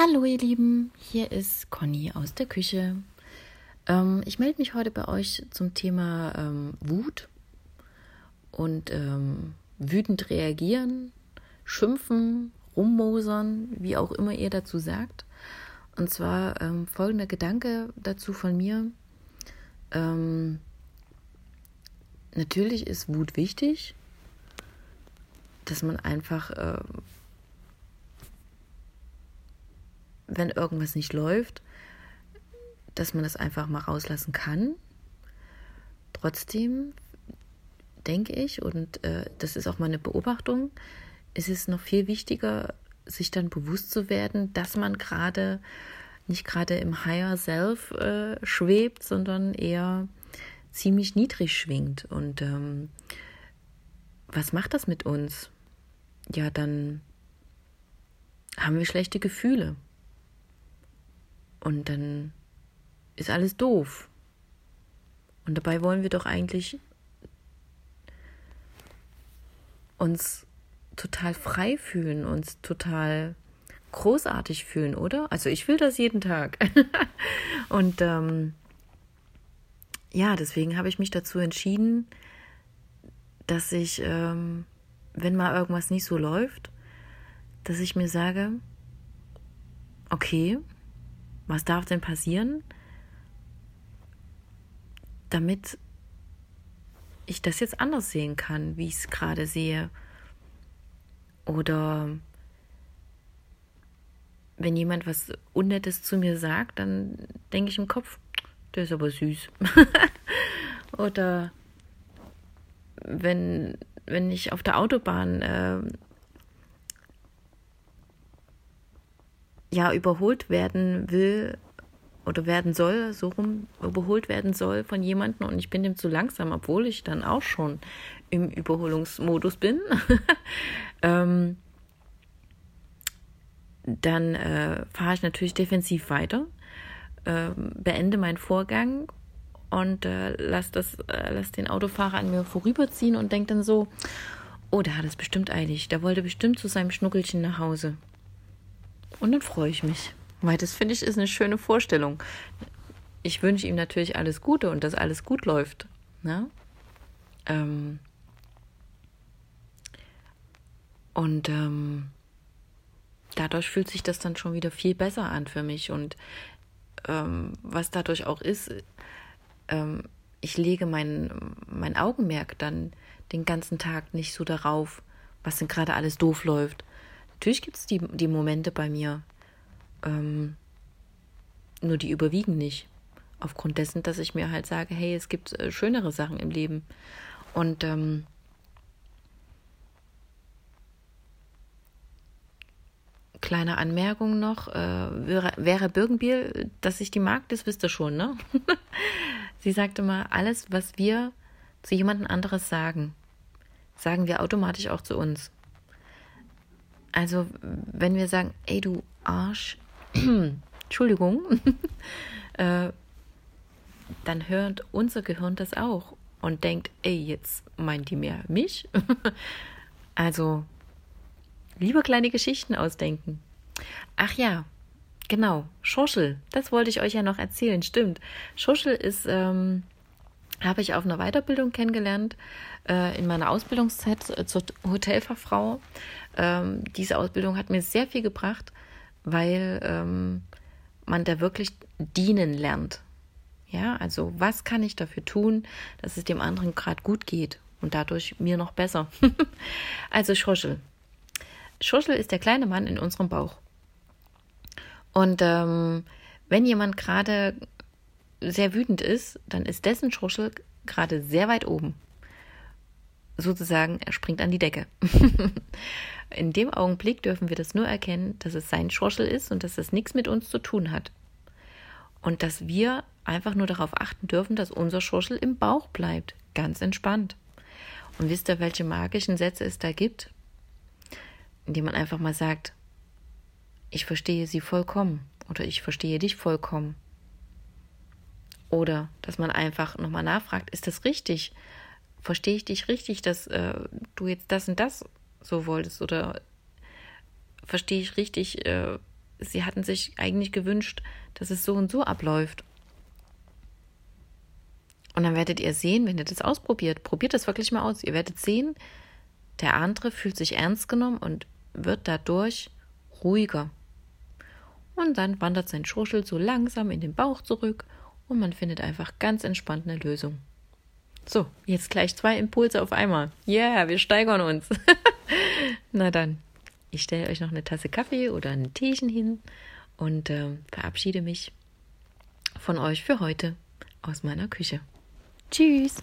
Hallo ihr Lieben, hier ist Conny aus der Küche. Ähm, ich melde mich heute bei euch zum Thema ähm, Wut und ähm, wütend reagieren, schimpfen, rummosern, wie auch immer ihr dazu sagt. Und zwar ähm, folgender Gedanke dazu von mir. Ähm, natürlich ist Wut wichtig, dass man einfach äh, wenn irgendwas nicht läuft, dass man das einfach mal rauslassen kann. Trotzdem denke ich, und äh, das ist auch meine Beobachtung, ist es noch viel wichtiger, sich dann bewusst zu werden, dass man gerade nicht gerade im Higher Self äh, schwebt, sondern eher ziemlich niedrig schwingt. Und ähm, was macht das mit uns? Ja, dann haben wir schlechte Gefühle. Und dann ist alles doof. Und dabei wollen wir doch eigentlich uns total frei fühlen, uns total großartig fühlen, oder? Also ich will das jeden Tag. und ähm, ja, deswegen habe ich mich dazu entschieden, dass ich, ähm, wenn mal irgendwas nicht so läuft, dass ich mir sage, okay, was darf denn passieren, damit ich das jetzt anders sehen kann, wie ich es gerade sehe? Oder wenn jemand was Unnettes zu mir sagt, dann denke ich im Kopf, der ist aber süß. Oder wenn, wenn ich auf der Autobahn äh, ja überholt werden will oder werden soll, so rum überholt werden soll von jemandem und ich bin dem zu langsam, obwohl ich dann auch schon im Überholungsmodus bin, ähm, dann äh, fahre ich natürlich defensiv weiter, äh, beende meinen Vorgang und äh, lass, das, äh, lass den Autofahrer an mir vorüberziehen und denke dann so, oh, der hat es bestimmt eilig, der wollte bestimmt zu seinem Schnuckelchen nach Hause. Und dann freue ich mich. Weil das finde ich ist eine schöne Vorstellung. Ich wünsche ihm natürlich alles Gute und dass alles gut läuft. Ne? Ähm und ähm, dadurch fühlt sich das dann schon wieder viel besser an für mich. Und ähm, was dadurch auch ist, ähm, ich lege mein, mein Augenmerk dann den ganzen Tag nicht so darauf, was denn gerade alles doof läuft, Natürlich gibt es die, die Momente bei mir, ähm, nur die überwiegen nicht. Aufgrund dessen, dass ich mir halt sage, hey, es gibt äh, schönere Sachen im Leben. Und ähm, kleine Anmerkung noch, äh, wäre, wäre Birkenbiel, dass ich die mag, das wisst ihr schon, ne? Sie sagte mal, alles, was wir zu jemandem anderes sagen, sagen wir automatisch auch zu uns. Also, wenn wir sagen, ey du Arsch, Entschuldigung, äh, dann hört unser Gehirn das auch und denkt, ey, jetzt meint die mehr mich. also, lieber kleine Geschichten ausdenken. Ach ja, genau, Schoschel, das wollte ich euch ja noch erzählen, stimmt. Schoschel ist, ähm, habe ich auf einer Weiterbildung kennengelernt, äh, in meiner Ausbildungszeit zur Hotelfachfrau. Ähm, diese Ausbildung hat mir sehr viel gebracht, weil ähm, man da wirklich dienen lernt. Ja, also was kann ich dafür tun, dass es dem anderen gerade gut geht und dadurch mir noch besser. also Schoschel. Schoschel ist der kleine Mann in unserem Bauch. Und ähm, wenn jemand gerade sehr wütend ist, dann ist dessen Schoschel gerade sehr weit oben sozusagen, er springt an die Decke. In dem Augenblick dürfen wir das nur erkennen, dass es sein Schorschel ist und dass das nichts mit uns zu tun hat. Und dass wir einfach nur darauf achten dürfen, dass unser Schorschel im Bauch bleibt, ganz entspannt. Und wisst ihr, welche magischen Sätze es da gibt? Indem man einfach mal sagt, ich verstehe sie vollkommen oder ich verstehe dich vollkommen. Oder dass man einfach nochmal nachfragt, ist das richtig? Verstehe ich dich richtig, dass äh, du jetzt das und das so wolltest? Oder verstehe ich richtig, äh, sie hatten sich eigentlich gewünscht, dass es so und so abläuft. Und dann werdet ihr sehen, wenn ihr das ausprobiert, probiert das wirklich mal aus. Ihr werdet sehen, der andere fühlt sich ernst genommen und wird dadurch ruhiger. Und dann wandert sein Schurschel so langsam in den Bauch zurück und man findet einfach ganz entspannt eine Lösung. So, jetzt gleich zwei Impulse auf einmal. Yeah, wir steigern uns. Na dann, ich stelle euch noch eine Tasse Kaffee oder ein Teechen hin und äh, verabschiede mich von euch für heute aus meiner Küche. Tschüss.